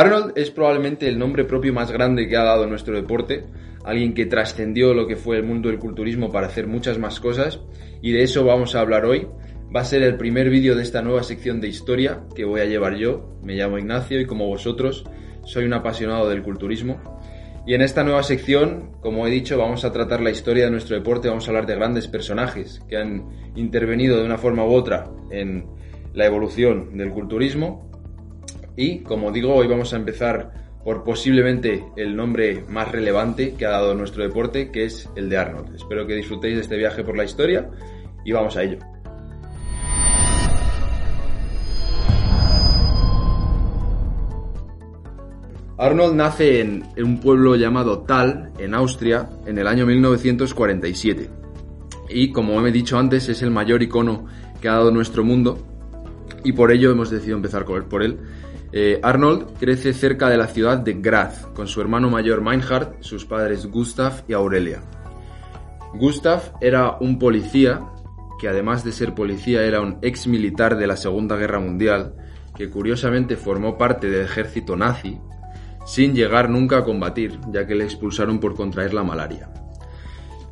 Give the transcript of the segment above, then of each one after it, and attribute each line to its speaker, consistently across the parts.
Speaker 1: Arnold es probablemente el nombre propio más grande que ha dado nuestro deporte, alguien que trascendió lo que fue el mundo del culturismo para hacer muchas más cosas y de eso vamos a hablar hoy. Va a ser el primer vídeo de esta nueva sección de historia que voy a llevar yo. Me llamo Ignacio y como vosotros soy un apasionado del culturismo. Y en esta nueva sección, como he dicho, vamos a tratar la historia de nuestro deporte, vamos a hablar de grandes personajes que han intervenido de una forma u otra en la evolución del culturismo y como digo, hoy vamos a empezar por posiblemente el nombre más relevante que ha dado nuestro deporte, que es el de Arnold. Espero que disfrutéis de este viaje por la historia y vamos a ello. Arnold nace en, un pueblo llamado Tal, en Austria, en el año 1947. Y como he dicho antes, es el mayor icono que ha dado nuestro mundo y por ello hemos decidido empezar por él eh, Arnold crece cerca de la ciudad de Graz, con su hermano mayor Meinhard, sus padres Gustav y Aurelia. Gustav era un policía, que además de ser policía era un ex militar de la Segunda Guerra Mundial, que curiosamente formó parte del ejército nazi, sin llegar nunca a combatir, ya que le expulsaron por contraer la malaria.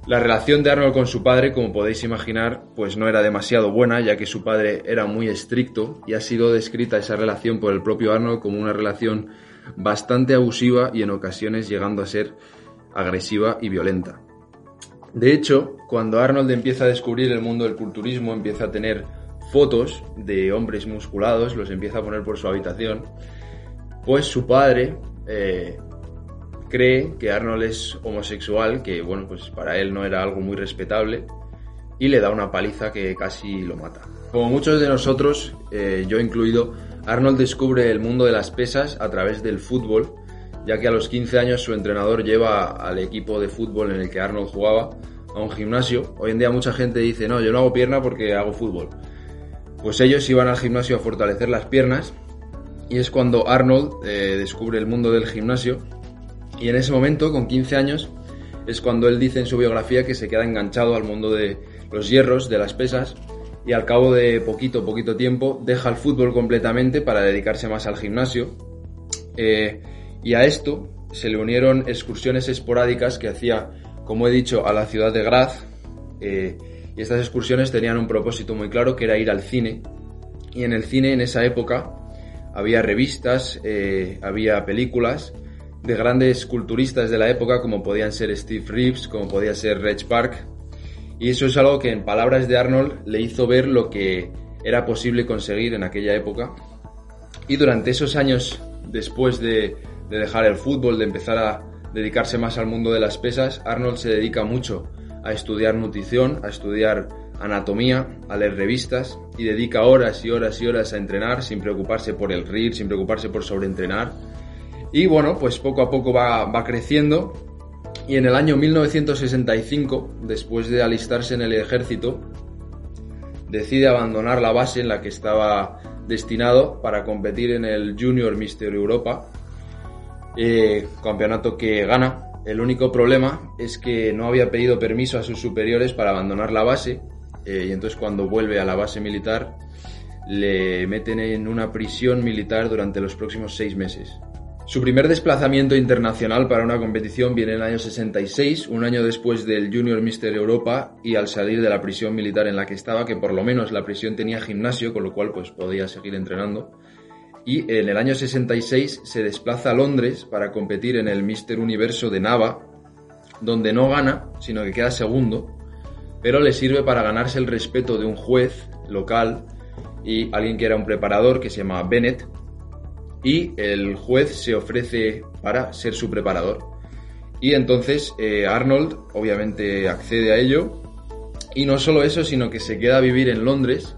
Speaker 1: La relación de Arnold con su padre, como podéis imaginar, pues no era demasiado buena, ya que su padre era muy estricto y ha sido descrita esa relación por el propio Arnold como una relación bastante abusiva y en ocasiones llegando a ser agresiva y violenta. De hecho, cuando Arnold empieza a descubrir el mundo del culturismo, empieza a tener fotos de hombres musculados, los empieza a poner por su habitación, pues su padre eh, cree que Arnold es homosexual, que bueno, pues para él no era algo muy respetable, y le da una paliza que casi lo mata. Como muchos de nosotros, eh, yo incluido, Arnold descubre el mundo de las pesas a través del fútbol, ya que a los 15 años su entrenador lleva al equipo de fútbol en el que Arnold jugaba a un gimnasio. Hoy en día mucha gente dice, no, yo no hago pierna porque hago fútbol. Pues ellos iban al gimnasio a fortalecer las piernas y es cuando Arnold eh, descubre el mundo del gimnasio y en ese momento, con 15 años, es cuando él dice en su biografía que se queda enganchado al mundo de los hierros, de las pesas, y al cabo de poquito, poquito tiempo, deja el fútbol completamente para dedicarse más al gimnasio. Eh, y a esto se le unieron excursiones esporádicas que hacía, como he dicho, a la ciudad de Graz. Eh, y estas excursiones tenían un propósito muy claro, que era ir al cine. Y en el cine, en esa época, había revistas, eh, había películas, de grandes culturistas de la época como podían ser Steve Reeves, como podía ser Reg Park. Y eso es algo que en palabras de Arnold le hizo ver lo que era posible conseguir en aquella época. Y durante esos años después de, dejar el fútbol, de empezar a dedicarse más al mundo de las pesas, Arnold se dedica mucho a estudiar nutrición, a estudiar anatomía, a leer revistas y dedica horas y horas y horas a entrenar sin preocuparse por el RIR, sin preocuparse por sobreentrenar y bueno, pues poco a poco va, creciendo y en el año 1965, después de alistarse en el ejército, decide abandonar la base en la que estaba destinado para competir en el Junior Mister Europa, eh, campeonato que gana. El único problema es que no había pedido permiso a sus superiores para abandonar la base eh, y entonces cuando vuelve a la base militar le meten en una prisión militar durante los próximos seis meses. Su primer desplazamiento internacional para una competición viene en el año 66, un año después del Junior Mister Europa y al salir de la prisión militar en la que estaba, que por lo menos la prisión tenía gimnasio, con lo cual pues podía seguir entrenando. Y en el año 66 se desplaza a Londres para competir en el Mister Universo de Nava, donde no gana, sino que queda segundo, pero le sirve para ganarse el respeto de un juez local y alguien que era un preparador que se llama Bennett, y el juez se ofrece para ser su preparador. Y entonces eh, Arnold obviamente accede a ello y no solo eso, sino que se queda a vivir en Londres,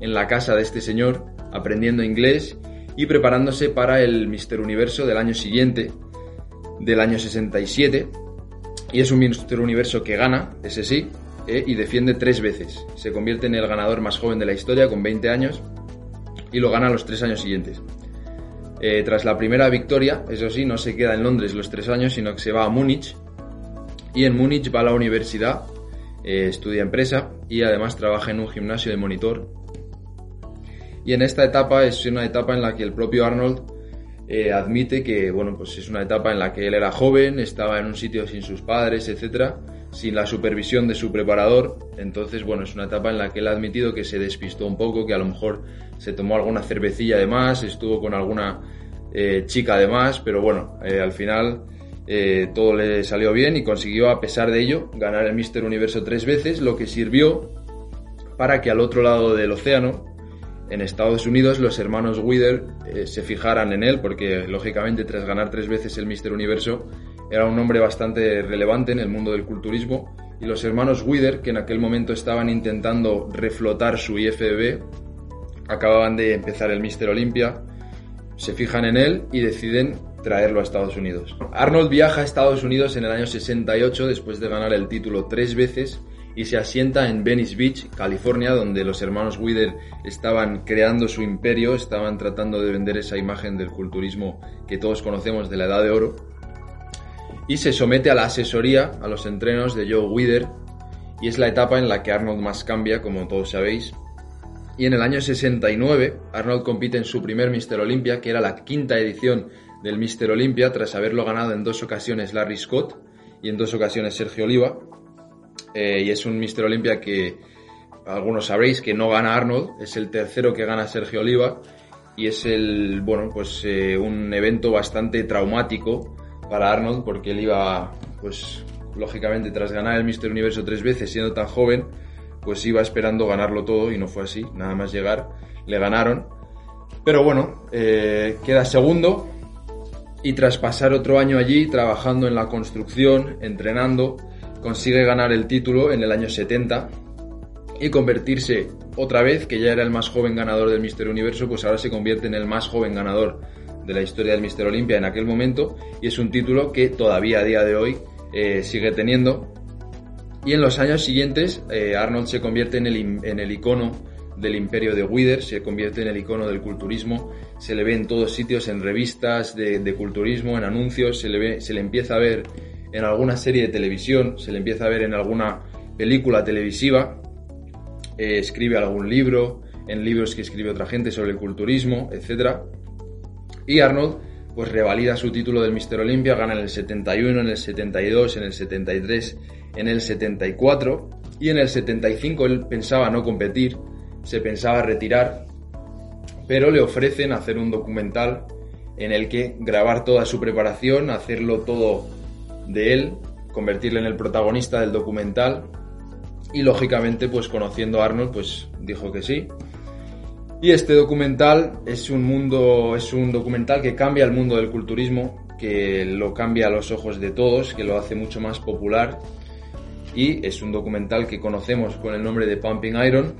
Speaker 1: en la casa de este señor, aprendiendo inglés y preparándose para el Mister Universo del año siguiente, del año 67. Y es un Mister Universo que gana, ese sí, eh, y defiende tres veces. Se convierte en el ganador más joven de la historia con 20 años y lo gana los tres años siguientes. Eh, tras la primera victoria, eso sí, no se queda en Londres los tres años, sino que se va a Múnich. Y en Múnich va a la universidad, eh, estudia empresa y además trabaja en un gimnasio de monitor. Y en esta etapa es una etapa en la que el propio Arnold admite que, bueno, pues es una etapa en la que él era joven, estaba en un sitio sin sus padres, etcétera, sin la supervisión de su preparador. Entonces, bueno, es una etapa en la que él ha admitido que se despistó un poco, que a lo mejor se tomó alguna cervecilla de más, estuvo con alguna eh, chica de más, pero bueno, eh, al final eh, todo le salió bien y consiguió, a pesar de ello, ganar el Mister Universo tres veces, lo que sirvió para que al otro lado del océano, en Estados Unidos, los hermanos Wither se fijaran en él, porque lógicamente tras ganar tres veces el Mister Universo, era un hombre bastante relevante en el mundo del culturismo y los hermanos Wither, que en aquel momento estaban intentando reflotar su IFBB, acababan de empezar el Mister Olympia, se fijan en él y deciden traerlo a Estados Unidos. Arnold viaja a Estados Unidos en el año 68 después de ganar el título tres veces y se asienta en Venice Beach, California, donde los hermanos Wither estaban creando su imperio, estaban tratando de vender esa imagen del culturismo que todos conocemos de la Edad de Oro y se somete a la asesoría, a los entrenos de Joe Wither, y es la etapa en la que Arnold más cambia, como todos sabéis. Y en el año 69, Arnold compite en su primer Mister Olympia, que era la quinta edición del Mister Olympia, tras haberlo ganado en dos ocasiones Larry Scott y en dos ocasiones Sergio Oliva. Eh, y es un Mister Olympia que algunos sabréis que no gana Arnold, es el tercero que gana Sergio Oliva y es el, bueno, pues eh, un evento bastante traumático para Arnold porque él iba, pues lógicamente tras ganar el Mister Universo tres veces siendo tan joven, pues iba esperando ganarlo todo y no fue así, nada más llegar le ganaron. Pero bueno, eh, queda segundo y tras pasar otro año allí trabajando en la construcción, entrenando, consigue ganar el título en el año 70 y convertirse otra vez, que ya era el más joven ganador del Mister Universo, pues ahora se convierte en el más joven ganador de la historia del Mister Olympia en aquel momento y es un título que todavía a día de hoy eh, sigue teniendo. Y en los años siguientes eh, Arnold se convierte en el, en el icono del imperio de Wither, se convierte en el icono del culturismo, se le ve en todos sitios, en revistas de, culturismo, en anuncios, se le, ve, se le empieza a ver en alguna serie de televisión, se le empieza a ver en alguna película televisiva, eh, escribe algún libro, en libros que escribe otra gente sobre el culturismo, etcétera y Arnold pues revalida su título del Mister Olympia, gana en el 71, en el 72, en el 73, en el 74 y en el 75 él pensaba no competir, se pensaba retirar, pero le ofrecen hacer un documental en el que grabar toda su preparación, hacerlo todo de él, convertirle en el protagonista del documental. Y lógicamente pues conociendo a Arnold pues dijo que sí y este documental es un mundo, es un documental que cambia el mundo del culturismo, que lo cambia a los ojos de todos, que lo hace mucho más popular. Y es un documental que conocemos con el nombre de Pumping Iron.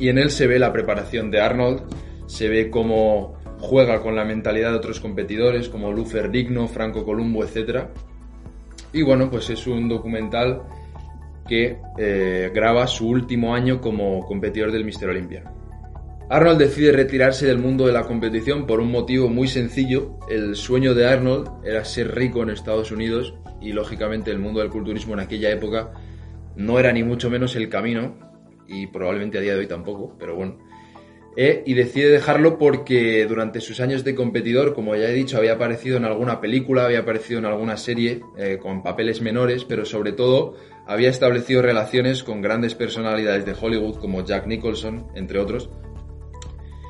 Speaker 1: Y en él se ve la preparación de Arnold, se ve cómo juega con la mentalidad de otros competidores como Lufer Digno, Franco Columbo, etc. Y bueno, pues es un documental que eh, graba su último año como competidor del Mister Olympia. Arnold decide retirarse del mundo de la competición por un motivo muy sencillo. El sueño de Arnold era ser rico en Estados Unidos y lógicamente el mundo del culturismo en aquella época no era ni mucho menos el camino y probablemente a día de hoy tampoco, pero bueno. Eh, y decide dejarlo porque durante sus años de competidor, como ya he dicho, había aparecido en alguna película, había aparecido en alguna serie eh, con papeles menores, pero sobre todo había establecido relaciones con grandes personalidades de Hollywood como Jack Nicholson, entre otros,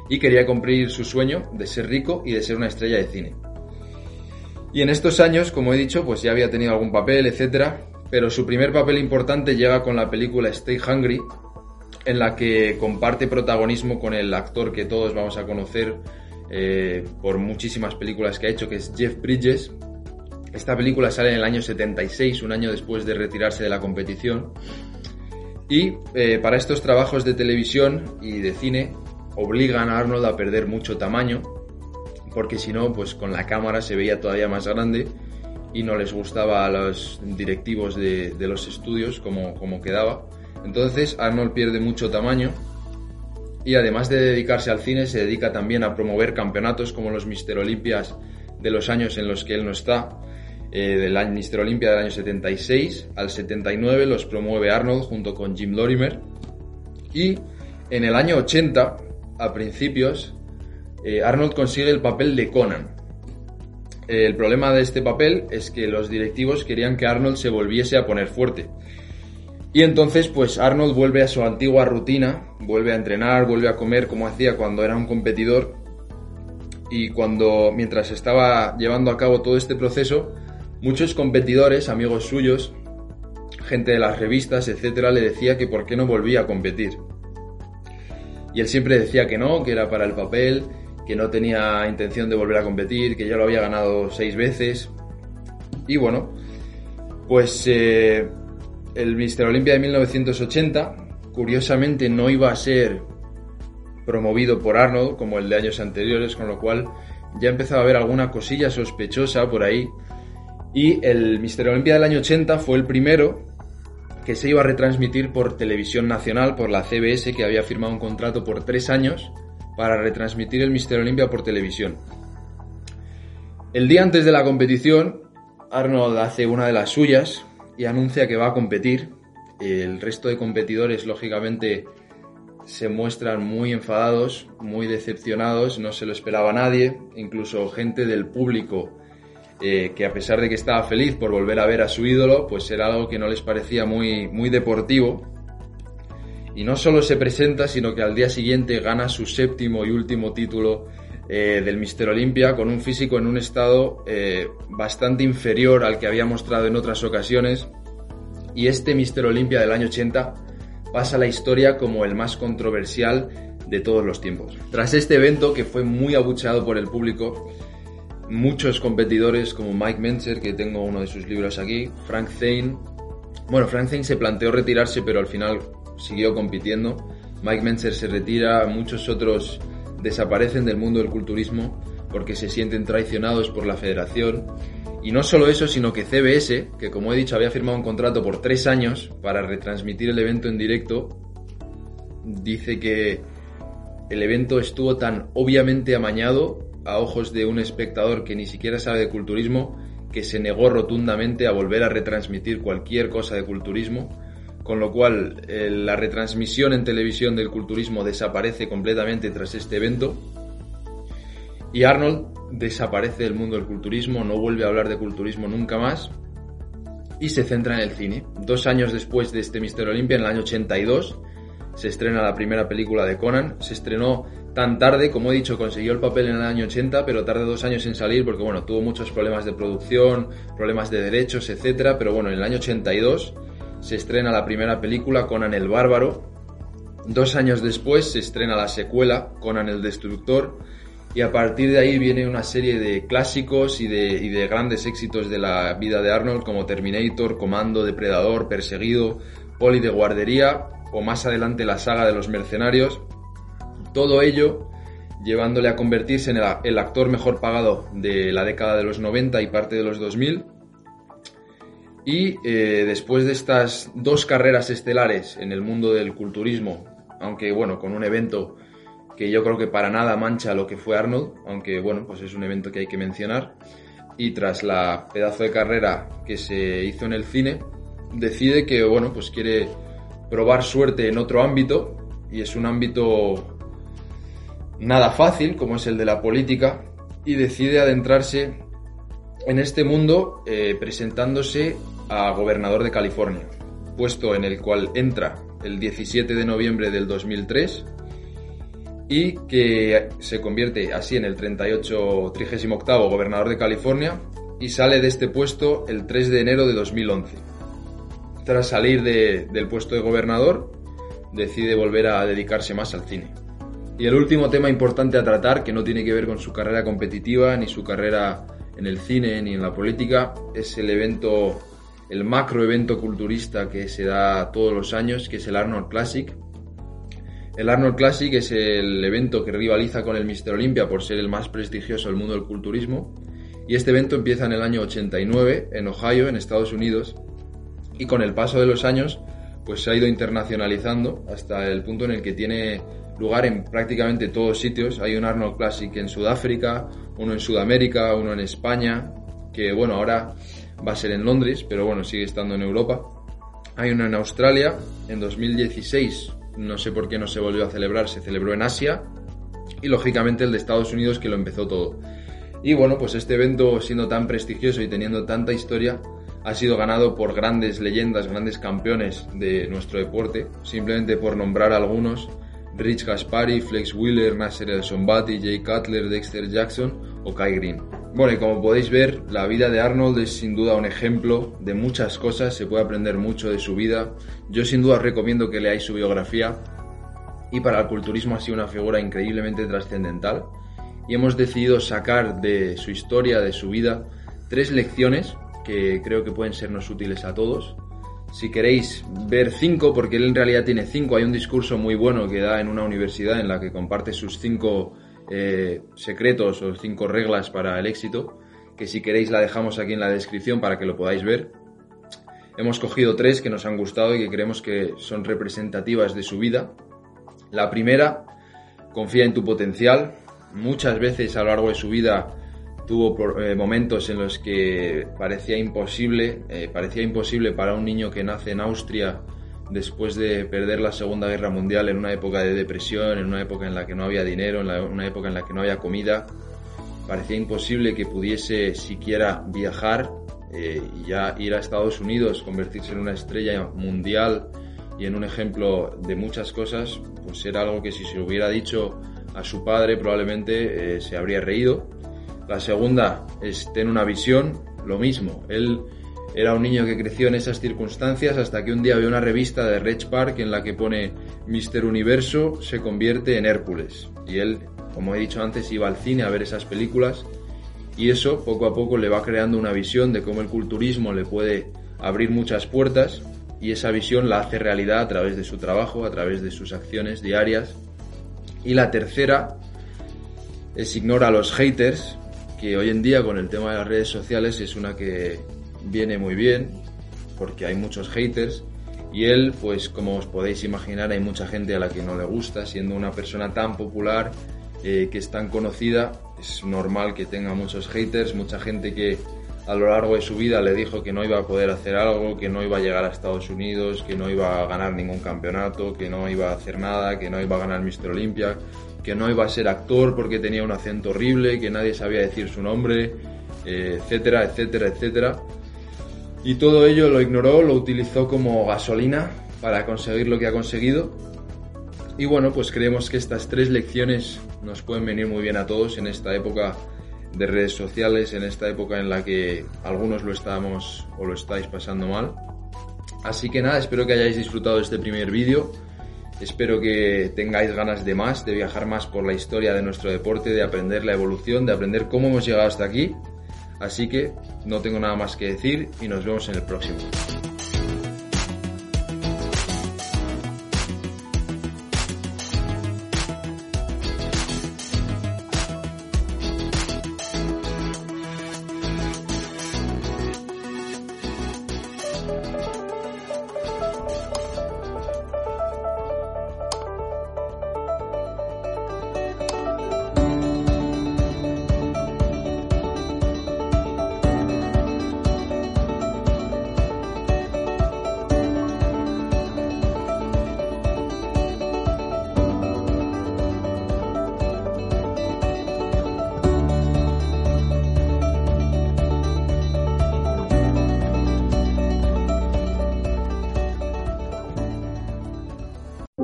Speaker 1: y quería cumplir su sueño de ser rico y de ser una estrella de cine. Y en estos años, como he dicho, pues ya había tenido algún papel, etcétera, pero su primer papel importante llega con la película Stay Hungry, en la que comparte protagonismo con el actor que todos vamos a conocer eh, por muchísimas películas que ha hecho, que es Jeff Bridges. Esta película sale en el año 76, un año después de retirarse de la competición. Y eh, para estos trabajos de televisión y de cine obligan a Arnold a perder mucho tamaño porque si no, pues con la cámara se veía todavía más grande y no les gustaba a los directivos de, los estudios como, como quedaba. Entonces Arnold pierde mucho tamaño y además de dedicarse al cine se dedica también a promover campeonatos como los Mister Olimpias de los años en los que él no está. Eh, del Mister Olympia del año 76 al 79 los promueve Arnold junto con Jim Lorimer y en el año 80 a principios eh, Arnold consigue el papel de Conan el problema de este papel es que los directivos querían que Arnold se volviese a poner fuerte. Y entonces, pues Arnold vuelve a su antigua rutina, vuelve a entrenar, vuelve a comer como hacía cuando era un competidor. Y cuando, mientras estaba llevando a cabo todo este proceso, muchos competidores, amigos suyos, gente de las revistas, etcétera, le decía que por qué no volvía a competir. Y él siempre decía que no, que era para el papel, que no tenía intención de volver a competir, que ya lo había ganado seis veces. Y bueno, pues eh, el Mister Olympia de 1980, curiosamente, no iba a ser promovido por Arnold como el de años anteriores, con lo cual ya empezaba a haber alguna cosilla sospechosa por ahí. Y el Mister Olympia del año 80 fue el primero que se iba a retransmitir por televisión nacional, por la CBS, que había firmado un contrato por tres años para retransmitir el Mister Olympia por televisión. El día antes de la competición, Arnold hace una de las suyas y anuncia que va a competir. El resto de competidores, lógicamente, se muestran muy enfadados, muy decepcionados, no se lo esperaba nadie, incluso gente del público eh, que a pesar de que estaba feliz por volver a ver a su ídolo, pues era algo que no les parecía muy, muy deportivo y no solo se presenta, sino que al día siguiente gana su séptimo y último título eh, del Mister Olympia con un físico en un estado eh, bastante inferior al que había mostrado en otras ocasiones. Y este Mister Olympia del año 80 pasa a la historia como el más controversial de todos los tiempos. Tras este evento, que fue muy abucheado por el público, muchos competidores como Mike Menzer, que tengo uno de sus libros aquí, Frank Zane, bueno, Frank Zane se planteó retirarse, pero al final siguió compitiendo. Mike Menzer se retira, muchos otros desaparecen del mundo del culturismo porque se sienten traicionados por la federación. Y no solo eso, sino que CBS, que como he dicho había firmado un contrato por tres años para retransmitir el evento en directo, dice que el evento estuvo tan obviamente amañado a ojos de un espectador que ni siquiera sabe de culturismo que se negó rotundamente a volver a retransmitir cualquier cosa de culturismo con lo cual eh, la retransmisión en televisión del culturismo desaparece completamente tras este evento y Arnold desaparece del mundo del culturismo, no vuelve a hablar de culturismo nunca más y se centra en el cine. Dos años después de este Mister Olympia, en el año 82, se estrena la primera película de Conan. Se estrenó tan tarde, como he dicho, consiguió el papel en el año 80, pero tardó dos años en salir porque, bueno, tuvo muchos problemas de producción, problemas de derechos, etcétera. Pero bueno, en el año 82 se estrena la primera película, Conan el Bárbaro. Dos años después se estrena la secuela, Conan el Destructor. Y a partir de ahí viene una serie de clásicos y de, grandes éxitos de la vida de Arnold, como Terminator, Comando, Depredador, Perseguido, Poli de Guardería o más adelante la saga de los mercenarios. Todo ello llevándole a convertirse en el, actor mejor pagado de la década de los 90 y parte de los 2000 y eh, después de estas dos carreras estelares en el mundo del culturismo, aunque bueno, con un evento que yo creo que para nada mancha lo que fue Arnold, aunque bueno, pues es un evento que hay que mencionar, y tras la pedazo de carrera que se hizo en el cine, decide que bueno, pues quiere probar suerte en otro ámbito, y es un ámbito nada fácil, como es el de la política, y decide adentrarse en este mundo eh, presentándose a gobernador de California, puesto en el cual entra el 17 de noviembre del 2003 y que se convierte así en el 38 38 gobernador de California y sale de este puesto el 3 de enero de 2011. Tras salir del puesto de gobernador, decide volver a dedicarse más al cine. Y el último tema importante a tratar, que no tiene que ver con su carrera competitiva, ni su carrera en el cine, ni en la política, es el evento el macro evento culturista que se da todos los años, que es el Arnold Classic. El Arnold Classic es el evento que rivaliza con el Mister Olympia por ser el más prestigioso del mundo del culturismo. Y este evento empieza en el año 89 en Ohio, en Estados Unidos. Y con el paso de los años, pues se ha ido internacionalizando hasta el punto en el que tiene lugar en prácticamente todos sitios. Hay un Arnold Classic en Sudáfrica, uno en Sudamérica, uno en España, que bueno, ahora va a ser en Londres, pero bueno, sigue estando en Europa. Hay uno en Australia, en 2016, no sé por qué no se volvió a celebrar, se celebró en Asia, y lógicamente el de Estados Unidos que lo empezó todo. Y bueno, pues este evento siendo tan prestigioso y teniendo tanta historia, ha sido ganado por grandes leyendas, grandes campeones de nuestro deporte, simplemente por nombrar algunos, Rich Gaspari, Flex Wheeler, Nasser El Sombati, Jay Cutler, Dexter Jackson o Kai Green. Bueno, y como podéis ver, la vida de Arnold es sin duda un ejemplo de muchas cosas, se puede aprender mucho de su vida. Yo sin duda recomiendo que leáis su biografía y para el culturismo ha sido una figura increíblemente trascendental y hemos decidido sacar de su historia, de su vida, tres lecciones que creo que pueden sernos útiles a todos si queréis ver cinco, porque él en realidad tiene cinco, hay un discurso muy bueno que da en una universidad en la que comparte sus cinco eh, secretos o cinco reglas para el éxito, que si queréis la dejamos aquí en la descripción para que lo podáis ver. Hemos cogido tres que nos han gustado y que creemos que son representativas de su vida. La primera, confía en tu potencial. Muchas veces a lo largo de su vida tuvo eh, momentos en los que parecía imposible, eh, parecía imposible para un niño que nace en Austria después de perder la Segunda Guerra Mundial en una época de depresión, en una época en la que no había dinero, en una época en la que no había comida, parecía imposible que pudiese siquiera viajar eh, y ya ir a Estados Unidos, convertirse en una estrella mundial y en un ejemplo de muchas cosas, pues era algo que si se hubiera dicho a su padre probablemente se habría reído la segunda es tener una visión, lo mismo. Él era un niño que creció en esas circunstancias hasta que un día vio una revista de Reg Park en la que pone Mister Universo se convierte en Hércules. Y él, como he dicho antes, iba al cine a ver esas películas y eso poco a poco le va creando una visión de cómo el culturismo le puede abrir muchas puertas y esa visión la hace realidad a través de su trabajo, a través de sus acciones diarias. Y la tercera es ignora a los haters, que hoy en día con el tema de las redes sociales es una que viene muy bien, porque hay muchos haters, y él, pues como os podéis imaginar, hay mucha gente a la que no le gusta, siendo una persona tan popular, eh, que es tan conocida, es normal que tenga muchos haters, mucha gente que a lo largo de su vida le dijo que no iba a poder hacer algo, que no iba a llegar a Estados Unidos, que no iba a ganar ningún campeonato, que no iba a hacer nada, que no iba a ganar Mr. Olympia, que no iba a ser actor porque tenía un acento horrible, que nadie sabía decir su nombre, eh, etcétera, etcétera, etcétera. Y todo ello lo ignoró, lo utilizó como gasolina para conseguir lo que ha conseguido. Y bueno, pues creemos que estas tres lecciones nos pueden venir muy bien a todos en esta época de redes sociales, en esta época en la que algunos lo estamos o lo estáis pasando mal. Así que nada, espero que hayáis disfrutado de este primer vídeo. Espero que tengáis ganas de más, de viajar más por la historia de nuestro deporte, de aprender la evolución, de aprender cómo hemos llegado hasta aquí. Así que no tengo nada más que decir y nos vemos en el próximo.